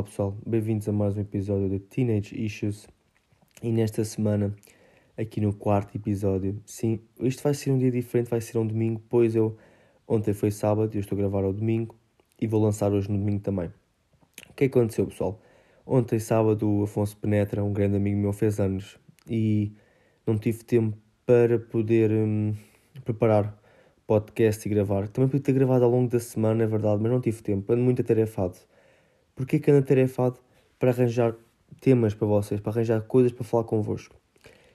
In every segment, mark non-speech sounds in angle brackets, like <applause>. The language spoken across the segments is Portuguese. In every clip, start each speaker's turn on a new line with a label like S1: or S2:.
S1: Olá pessoal, bem-vindos a mais um episódio de Teenage Issues e nesta semana, aqui no quarto episódio, sim, isto vai ser um dia diferente, vai ser um domingo, pois eu, ontem foi sábado, eu estou a gravar ao domingo e vou lançar hoje no domingo também. O que aconteceu pessoal? Ontem sábado o Afonso Penetra, um grande amigo meu, fez anos e não tive tempo para poder hum, preparar podcast e gravar. Também podia ter gravado ao longo da semana, é verdade, mas não tive tempo, ando muito atarefado Porquê que anda tarefado para arranjar temas para vocês, para arranjar coisas para falar convosco?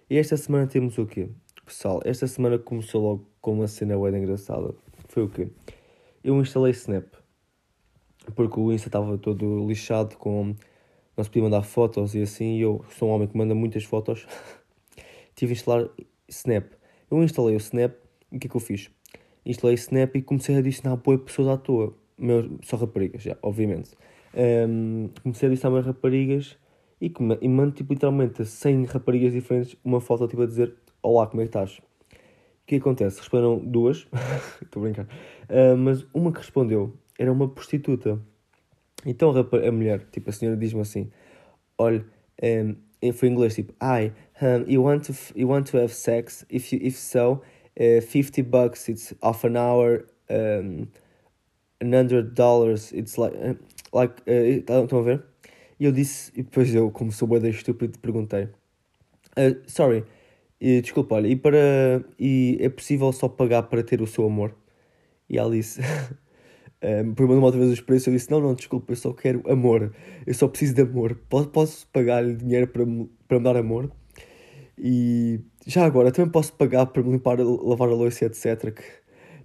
S1: E esta semana temos o quê? Pessoal, esta semana começou logo com uma cena bem engraçada. Foi o quê? Eu instalei Snap. Porque o Insta estava todo lixado com... Não se podia mandar fotos e assim. E eu sou um homem que manda muitas fotos. <laughs> Tive a instalar Snap. Eu instalei o Snap e o que é que eu fiz? Instalei Snap e comecei a adicionar boas pessoas à toa. Meu, só raparigas, já, obviamente. Um, comecei a adicionar mais raparigas e, e mando tipo, literalmente 100 raparigas diferentes uma foto tipo, a dizer Olá, como é que estás? O que acontece? Responderam duas, <laughs> estou a brincar, uh, mas uma que respondeu era uma prostituta. Então a, a mulher, tipo, a senhora diz-me assim: Olha, um, foi em inglês, tipo, Hi, um, you, want to you want to have sex? If, you, if so, uh, 50 bucks, it's half an hour, um, 100 dollars, it's like. Uh, like, uh, estão a ver? E eu disse, e depois eu, como sou boa estúpido, perguntei: uh, Sorry, desculpa, olha, e, para, e é possível só pagar para ter o seu amor? E ela disse: <laughs> um, Perguntou uma outra vez os preços. Eu disse: Não, não, desculpa, eu só quero amor, eu só preciso de amor. Posso, posso pagar-lhe dinheiro para, para me dar amor? E já agora, também posso pagar para me limpar, lavar a louça, etc. Que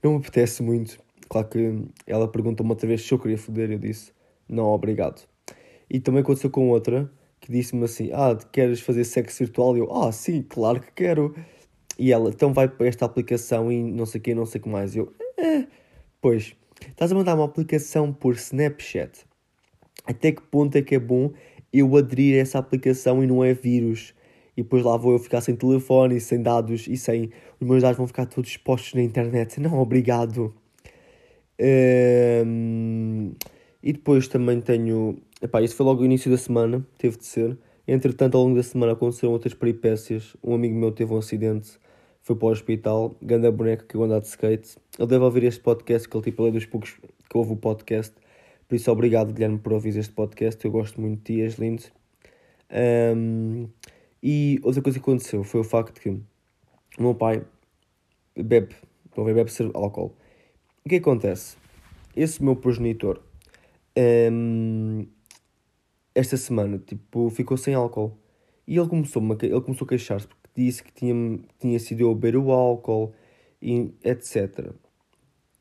S1: não me apetece muito. Claro que ela perguntou uma outra vez se eu queria foder. Eu disse: não obrigado. E também aconteceu com outra que disse-me assim: Ah, queres fazer sexo virtual? E eu: Ah, sim, claro que quero. E ela: Então vai para esta aplicação e não sei o que, não sei o que mais. E eu: Eh, pois, estás a mandar uma aplicação por Snapchat. Até que ponto é que é bom eu aderir a essa aplicação e não é vírus? E depois lá vou eu ficar sem telefone, sem dados e sem. Os meus dados vão ficar todos expostos na internet. Não, obrigado. Um... E depois também tenho. Epá, isso foi logo o início da semana, teve de ser. Entretanto, ao longo da semana aconteceram outras peripécias. Um amigo meu teve um acidente, foi para o hospital, ganda boneca que eu andar de skate. Ele deve ouvir este podcast, que ele tipo, é dos poucos que ouve o podcast. Por isso, obrigado, Guilherme, por ouvir este podcast. Eu gosto muito de ti, és lindo. Um, e outra coisa que aconteceu foi o facto que o meu pai bebe, bebe álcool. O que acontece? Esse meu progenitor um, esta semana, tipo, ficou sem álcool. E ele começou, ele começou a queixar-se porque disse que tinha, tinha sido eu beber o álcool, e etc.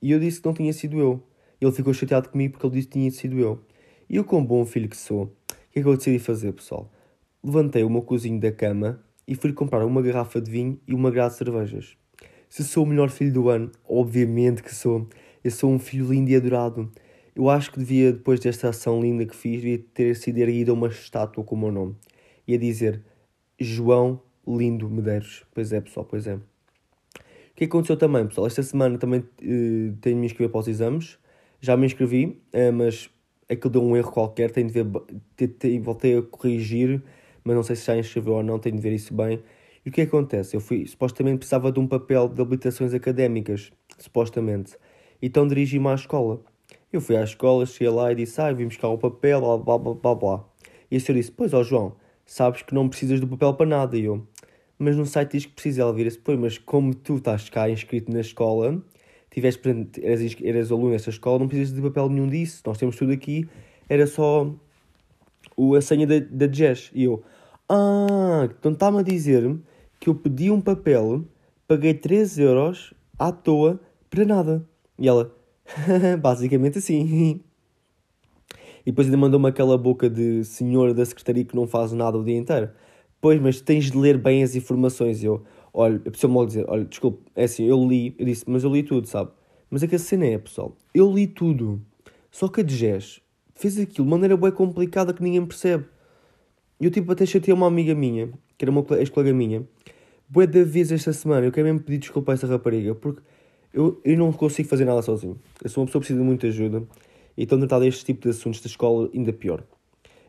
S1: E eu disse que não tinha sido eu. Ele ficou chateado comigo porque ele disse que tinha sido eu. E eu, como bom filho que sou, o que é que eu decidi fazer, pessoal? Levantei o meu cozinho da cama e fui comprar uma garrafa de vinho e uma grade de cervejas. Se sou o melhor filho do ano, obviamente que sou. Eu sou um filho lindo e adorado. Eu acho que devia, depois desta ação linda que fiz, devia ter sido erguida uma estátua com o meu nome. Ia dizer João Lindo Medeiros. Pois é, pessoal, pois é. O que aconteceu também, pessoal? Esta semana também uh, tenho de me inscrever para os exames. Já me inscrevi, uh, mas aquilo deu um erro qualquer. Tenho de ver, te, voltei a corrigir, mas não sei se já inscreveu ou não. Tenho de ver isso bem. E o que acontece? Eu fui, supostamente precisava de um papel de habilitações académicas, supostamente. Então dirigi-me à escola. Eu fui à escola, cheguei lá e disse, ah, vim buscar o papel, blá, blá, blá, blá, blá. E a senhora disse, pois, ó João, sabes que não precisas do papel para nada. E eu, mas no site diz que precisa. Ela vira-se, pois, mas como tu estás cá inscrito na escola, tiveste, eras, eras aluno nessa escola, não precisas de papel nenhum disso. Nós temos tudo aqui, era só o, a senha da, da Jazz. E eu, ah, então está-me a dizer que eu pedi um papel, paguei 3 euros à toa para nada. E ela, <laughs> Basicamente assim. E depois ainda mandou-me aquela boca de senhor da secretaria que não faz nada o dia inteiro. Pois, mas tens de ler bem as informações. Eu, olha, a pessoa me dizer, olha, desculpe, é assim, eu li, eu disse, mas eu li tudo, sabe? Mas é que a cena é, pessoal, eu li tudo. Só que a Dges fez aquilo de maneira bem complicada que ninguém percebe. Eu tipo até chatei uma amiga minha, que era uma ex-colega minha, bué da vez esta semana, eu quero mesmo pedir desculpa a essa rapariga, porque eu, eu não consigo fazer nada sozinho. Eu sou uma pessoa que precisa de muita ajuda. E então tratar deste tipo de assuntos da escola ainda pior.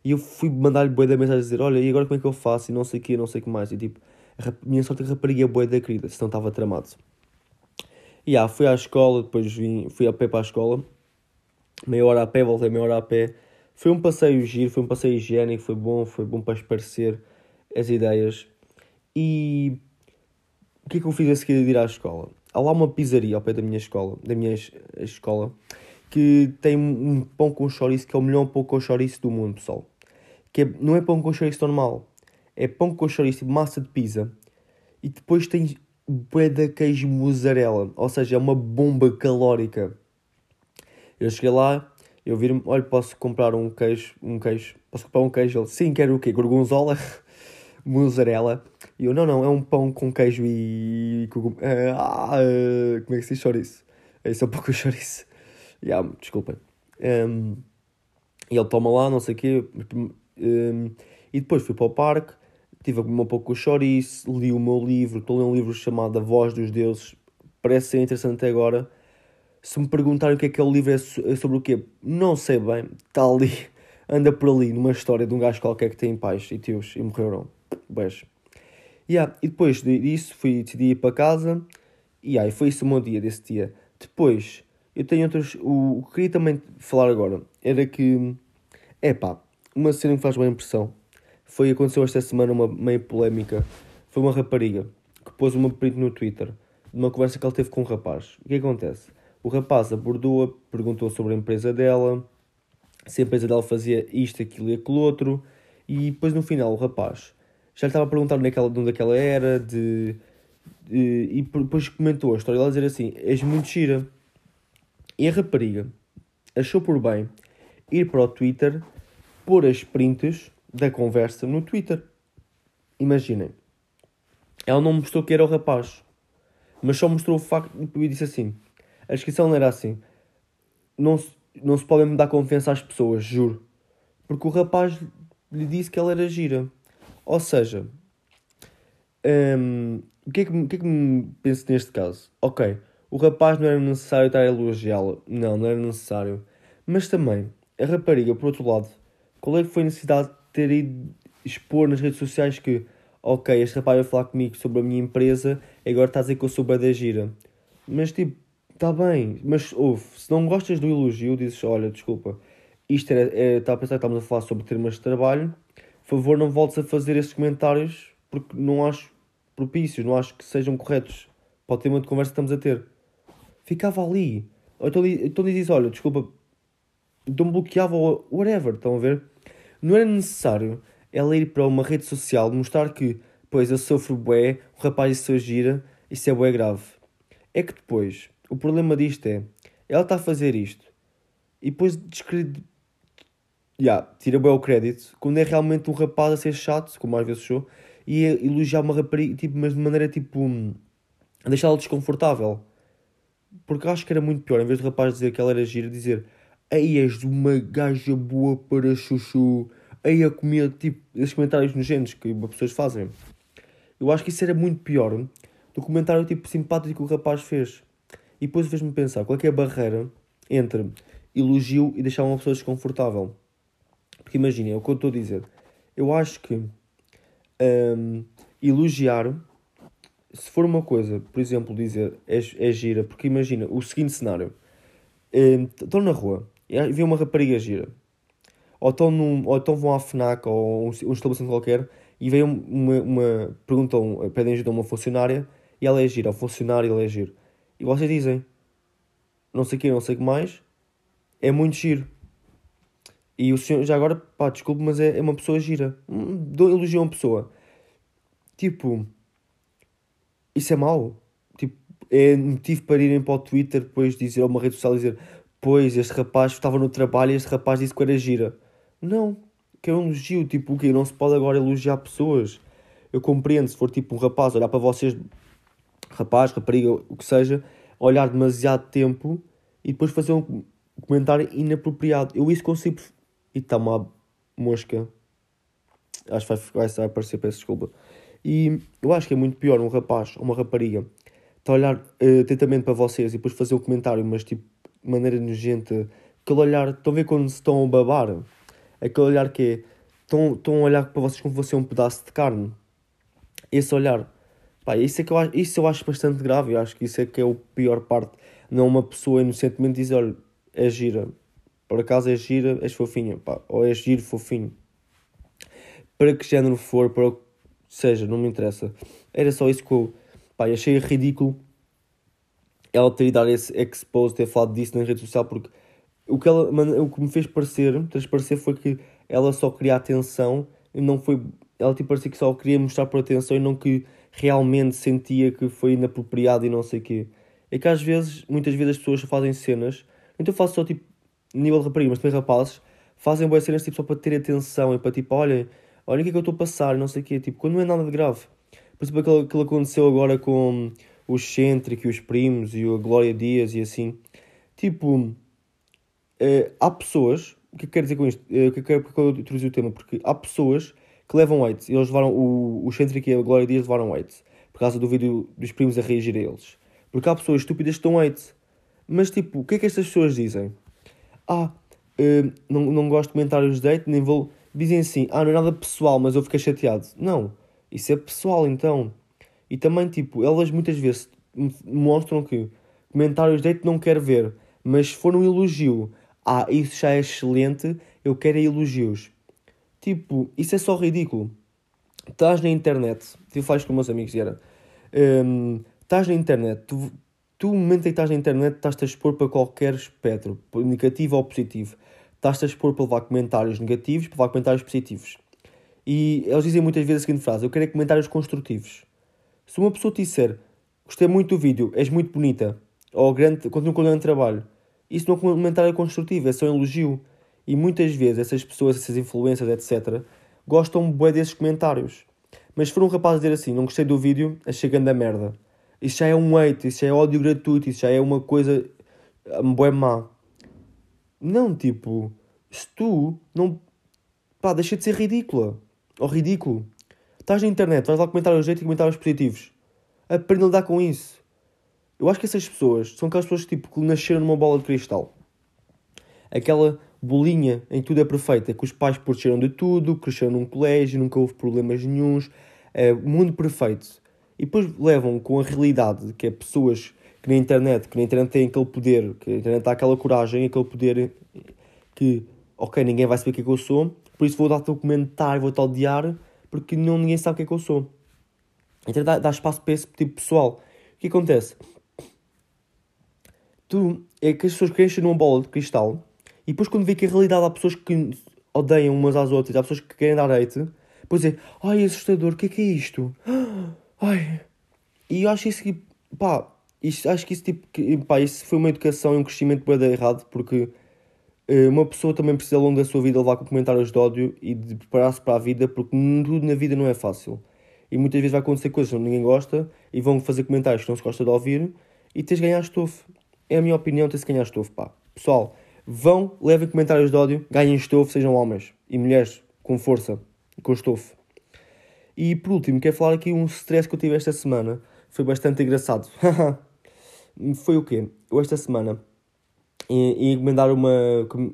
S1: E eu fui mandar-lhe boa da mensagem a dizer: Olha, e agora como é que eu faço? E não sei o que, não sei o que mais. E tipo, a minha sorte é que a rapariga é boa da querida, senão estava tramado. E yeah, fui à escola, depois vim, fui a pé para a escola, meia hora a pé, voltei meia hora a pé. Foi um passeio giro, foi um passeio higiênico, foi bom, foi bom para esparecer as ideias. E o que é que eu fiz a seguir de ir à escola? Há lá uma pizzaria ao pé da minha escola, da minha escola, que tem um pão com chouriço que é o melhor pão com chouriço do mundo, pessoal. Que é, não é pão com chouriço normal, é pão com chouriço, massa de pizza. E depois tem bué de queijo mussarela, ou seja, é uma bomba calórica. Eu cheguei lá, eu vi olha, posso comprar um queijo, um queijo, posso comprar um queijo? Ele, sim, quero o quê? Gorgonzola? Mussarela. E eu, não, não, é um pão com queijo e... Ah, como é que se diz chouriço? Esse é um pão com chouriço. Yeah, desculpem. Um, e ele toma lá, não sei o quê. Um, e depois fui para o parque, tive a comer um pouco o chouriço, li o meu livro, estou a ler um livro chamado A Voz dos Deuses. Parece ser interessante agora. Se me perguntarem o que é que é o livro, é, é sobre o quê? Não sei bem. Está ali, <laughs> anda por ali, numa história de um gajo qualquer que tem pais e tios e morreram. Beijo. Yeah. E depois disso, fui, decidi ir para casa. E aí, foi isso o meu dia desse dia. Depois, eu tenho outros. O, que queria também falar agora era que. É pá, uma cena que faz bem impressão. Foi, aconteceu esta semana uma meio polémica. Foi uma rapariga que pôs uma print no Twitter de uma conversa que ela teve com um rapaz. O que acontece? O rapaz abordou-a, perguntou sobre a empresa dela, se a empresa dela fazia isto, aquilo e aquilo outro, e depois no final o rapaz já lhe estava a perguntar onde, é ela, de onde é que ela era, de, de, e depois comentou a história dela dizer assim: És muito gira. E a rapariga achou por bem ir para o Twitter pôr as prints da conversa no Twitter. Imaginem. Ela não mostrou que era o rapaz, mas só mostrou o facto e disse assim: a descrição era assim. Não se, não se podem dar confiança às pessoas, juro. Porque o rapaz lhe disse que ela era gira. Ou seja, um, o, que é que, o que é que me penso neste caso? Ok, o rapaz não era necessário estar a elogiá-la. Não, não era necessário. Mas também, a rapariga, por outro lado, qual é que foi a necessidade de ter ido expor nas redes sociais que, ok, este rapaz vai falar comigo sobre a minha empresa e agora está a dizer que eu sou da gira. Mas tipo, está bem, mas ouve, se não gostas do elogio, dizes, olha, desculpa, isto era, era está a pensar que estamos a falar sobre termos de trabalho, favor não voltes a fazer esses comentários porque não acho propícios, não acho que sejam corretos para o tema de conversa que estamos a ter. Ficava ali. Então, então dizes, olha, desculpa, então bloqueava ou whatever, estão a ver? Não era necessário ela ir para uma rede social mostrar que, pois, eu sofro bué, o rapaz isso gira, isso é bué grave. É que depois, o problema disto é, ela está a fazer isto e depois. Yeah, tira bué o crédito, quando é realmente um rapaz a ser chato, como às vezes sou, e elogiar uma rapariga, tipo, mas de maneira, tipo, deixá-la desconfortável. Porque acho que era muito pior, em vez de rapaz dizer que ela era gira, dizer Ei, és uma gaja boa para chuchu. Ei, a comer, tipo, esses comentários nojentos que as pessoas fazem. Eu acho que isso era muito pior do comentário, tipo, simpático que o rapaz fez. E depois fez-me pensar, qual é, é a barreira entre elogio e deixar uma pessoa desconfortável? Porque imaginem, é o que eu estou a dizer. Eu acho que um, elogiar, se for uma coisa, por exemplo, dizer é, é gira, porque imagina o seguinte cenário: um, estão na rua e vi uma rapariga gira. Ou estão, num, ou então vão à FNAC ou um, um estabelecimento qualquer e vem uma, uma, perguntam, pedem ajuda a uma funcionária e ela é gira, o funcionário ele é giro. E vocês dizem, não sei o que, não sei o que mais, é muito giro. E o senhor, já agora, pá, desculpe, mas é, é uma pessoa gira. Hum, elogio uma pessoa. Tipo, isso é mau. Tipo, é motivo para irem para o Twitter depois dizer, ou uma rede social dizer pois, este rapaz estava no trabalho e este rapaz disse que era gira. Não, que é um elogio, tipo, o quê? Não se pode agora elogiar pessoas. Eu compreendo, se for tipo um rapaz olhar para vocês, rapaz, rapariga, o que seja, olhar demasiado tempo e depois fazer um comentário inapropriado. Eu isso consigo. E está uma mosca. Acho que vai, vai aparecer, peço desculpa. E eu acho que é muito pior um rapaz ou uma rapariga a olhar uh, atentamente para vocês e depois fazer um comentário, mas tipo de maneira nojenta, aquele olhar, estão a ver quando se estão a babar? Aquele olhar que é, estão, estão a olhar para vocês como se fosse um pedaço de carne. Esse olhar, pá, isso, é que eu, acho, isso eu acho bastante grave, eu acho que isso é que é a pior parte. Não uma pessoa inocentemente dizer, olha, é gira, por acaso é gira, és fofinha, pá, ou és giro, fofinho. Para que género for, para o que seja, não me interessa. Era só isso que eu, pá, achei ridículo ela ter dado esse expose, ter falado disso na rede social, porque o que, ela, o que me fez parecer, transparecer foi que ela só queria atenção e não foi. Ela tipo parecia que só queria mostrar por atenção e não que realmente sentia que foi inapropriado e não sei o quê. É que às vezes, muitas vezes as pessoas fazem cenas, então eu faço só tipo nível de rapariga, mas também rapazes, fazem boas cenas tipo, só para ter atenção e para tipo, olha, olha o que é que eu estou a passar, não sei o quê, tipo, quando não é nada de grave. Por exemplo, aquilo que aconteceu agora com o Centric e os primos e a Glória Dias e assim. Tipo, eh, há pessoas, o que é quero dizer com isto? Eh, o que é que eu introduzi o tema? Porque há pessoas que levam weights, eles levaram, o, o Centric e a Glória Dias levaram weights, por causa do vídeo dos primos a reagir a eles. Porque há pessoas estúpidas que estão weights. Mas tipo, o que é que estas pessoas dizem? Ah, uh, não, não gosto de comentários de date, nem vou. Dizem assim, ah, não é nada pessoal, mas eu fiquei chateado. Não, isso é pessoal então. E também, tipo, elas muitas vezes mostram que comentários de date não quero ver, mas se for um elogio, ah, isso já é excelente, eu quero é elogios. Tipo, isso é só ridículo. Estás na internet, eu falo com meus amigos era. Um, estás na internet, tu, tu, no momento em que estás na internet, estás-te a expor para qualquer espectro, negativo ou positivo. Estás-te a expor para levar comentários negativos, para levar comentários positivos. E eles dizem muitas vezes a seguinte frase: Eu quero é comentários construtivos. Se uma pessoa te disser gostei muito do vídeo, és muito bonita, ou grande, continua com o grande trabalho, isso não é um comentário construtivo, é só um elogio. E muitas vezes essas pessoas, essas influências, etc., gostam bem desses comentários. Mas se for um rapaz dizer assim, não gostei do vídeo, achei grande a merda isso já é um hate, isso já é ódio gratuito, isso já é uma coisa um boé má. Não, tipo, se tu não. pá, deixa de ser ridícula. Ou ridículo. Estás na internet, vais lá comentar o jeito e comentários positivos. Aprende a lidar com isso. Eu acho que essas pessoas são aquelas pessoas tipo, que nasceram numa bola de cristal. Aquela bolinha em tudo é perfeita, que os pais protegeram de tudo, cresceram num colégio, nunca houve problemas nenhums. É, mundo perfeito. E depois levam com a realidade, que é pessoas que na internet, que na internet têm aquele poder, que na internet há aquela coragem, aquele poder que, ok, ninguém vai saber o que é que eu sou, por isso vou dar-te um comentário, vou-te odiar, porque não, ninguém sabe o que é que eu sou. Então dá, dá espaço para esse tipo de pessoal. O que acontece? Tu, é que as pessoas crescem numa bola de cristal e depois quando vê que a realidade há pessoas que odeiam umas às outras, há pessoas que querem dar hate, depois é, ai, assustador, o que é que é isto? Ai. E eu acho isso que, pá, isto, acho que isso, tipo, que, pá, isso foi uma educação e um crescimento bem errado, porque uh, uma pessoa também precisa ao longo da sua vida levar com comentários de ódio e de preparar-se para a vida, porque tudo na vida não é fácil. E muitas vezes vai acontecer coisas que ninguém gosta e vão fazer comentários que não se gosta de ouvir e tens de ganhar estofo. É a minha opinião, tens de ganhar estofo, pá. Pessoal, vão, levem comentários de ódio, ganhem estofo, sejam homens e mulheres com força, com estofo. E por último, quero falar aqui um stress que eu tive esta semana. Foi bastante engraçado. <laughs> Foi o quê? Eu esta semana ia encomendar uma,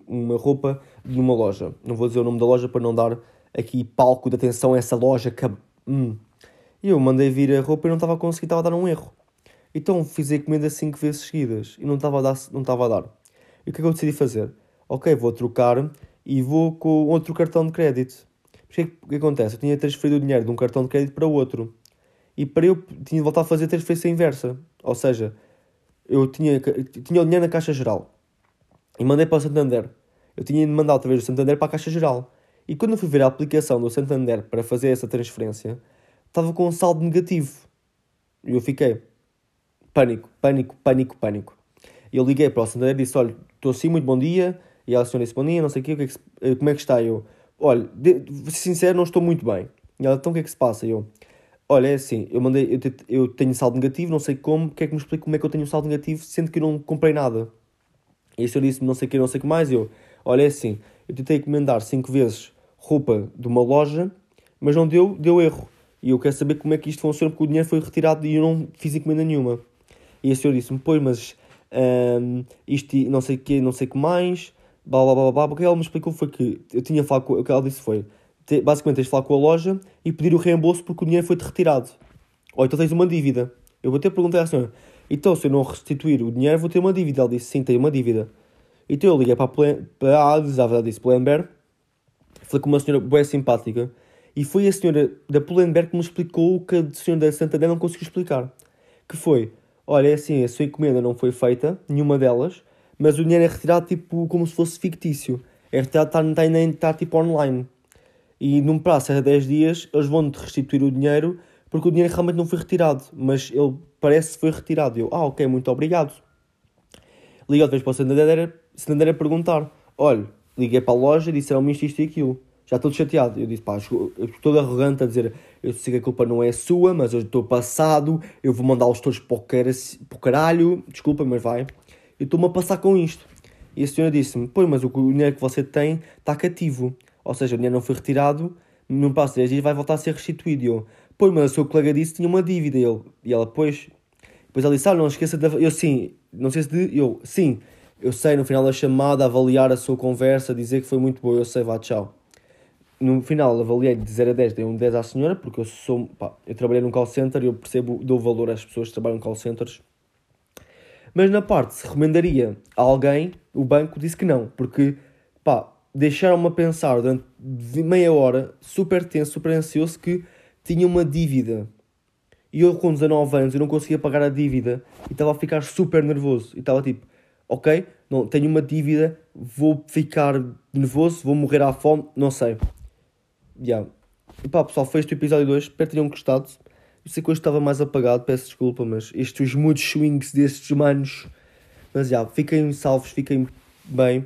S1: uma roupa de uma loja. Não vou dizer o nome da loja para não dar aqui palco de atenção a essa loja. Que... Hum. E eu mandei vir a roupa e não estava a conseguir, estava a dar um erro. Então fiz a encomenda 5 vezes seguidas e não estava a dar. Não estava a dar. E o que é que eu decidi fazer? Ok, vou trocar e vou com outro cartão de crédito. Porque o que acontece? Eu tinha transferido o dinheiro de um cartão de crédito para outro. E para eu tinha de voltar a fazer a transferência inversa. Ou seja, eu tinha, tinha o dinheiro na Caixa Geral e mandei para o Santander. Eu tinha de mandar outra vez do Santander para a Caixa Geral. E quando eu fui ver a aplicação do Santander para fazer essa transferência, estava com um saldo negativo. E eu fiquei. Pânico, pânico, pânico, pânico. E eu liguei para o Santander e disse: Olha, estou assim, muito bom dia. E ela senhora disse: Bom dia, não sei o quê, o que é que, como é que está? Eu, olha, de, de sincero, não estou muito bem. E ela, então o que é que se passa? E eu, olha, é assim, eu mandei, eu, eu tenho saldo negativo, não sei como, quer que me explique como é que eu tenho saldo negativo, sendo que eu não comprei nada. E o senhor disse-me não sei o que, não sei o que mais, e eu, olha, é assim, eu tentei encomendar cinco vezes roupa de uma loja, mas não deu, deu erro. E eu quero saber como é que isto funciona, porque o dinheiro foi retirado e eu não fiz encomenda nenhuma. E o senhor disse-me, pois, mas um, isto não sei o que, não sei o que mais, blá blá blá blá. O que ela me explicou foi que eu tinha falado com, o que ela disse foi basicamente tens de falar com a loja e pedir o reembolso porque o dinheiro foi-te retirado. Ou então tens uma dívida. Eu vou ter perguntar à senhora, então se eu não restituir o dinheiro vou ter uma dívida. Ela disse, sim, tenho uma dívida. Então eu liguei para a, Plan, para disse Pull&Bear, falei com uma senhora bem simpática e foi a senhora da Pull&Bear que me explicou o que a senhora da Santander não conseguiu explicar. Que foi, olha, é assim, a sua encomenda não foi feita, nenhuma delas, mas o dinheiro é retirado tipo como se fosse fictício. É retirado, está, está, nem está tipo online. E num prazo de 10 dias eles vão-te restituir o dinheiro porque o dinheiro realmente não foi retirado, mas ele parece que foi retirado. Eu, ah, ok, muito obrigado. Liguei outra vez para o Santander, Santander a perguntar: olha, liguei para a loja e disseram-me isto, isto e aquilo. Já estou chateado. Eu disse, pá, todo arrogante a dizer, eu sei que a culpa não é sua, mas eu estou passado, eu vou mandá-los todos para o caralho, desculpa, mas vai. Eu estou-me a passar com isto. E a senhora disse-me, pois, mas o dinheiro que você tem está cativo. Ou seja, o dinheiro não foi retirado, num passo de 10 dias vai voltar a ser restituído. E eu, pois, mas o seu colega disse que tinha uma dívida. E, ele, e ela, pois. Depois ela disse, ah, não esqueça de... Eu, sim, não sei se de... Eu, sim, eu sei, no final da chamada, avaliar a sua conversa, dizer que foi muito boa, eu sei, vá, tchau. No final, avaliei de 0 a 10, dei um 10 à senhora, porque eu sou, pá, eu trabalhei num call center e eu percebo, dou valor às pessoas que trabalham em call centers. Mas na parte, se recomendaria a alguém, o banco disse que não, porque, pá, deixaram-me a pensar durante meia hora, super tenso, super ansioso, que tinha uma dívida. E eu, com 19 anos, eu não conseguia pagar a dívida e estava a ficar super nervoso. E estava tipo, ok, não, tenho uma dívida, vou ficar nervoso, vou morrer à fome, não sei. Yeah. E pá, pessoal, foi este o episódio 2, espero que tenham gostado. Eu sei que hoje estava mais apagado, peço desculpa, mas estes muitos swings destes manos. Mas já, fiquem salvos, fiquem bem.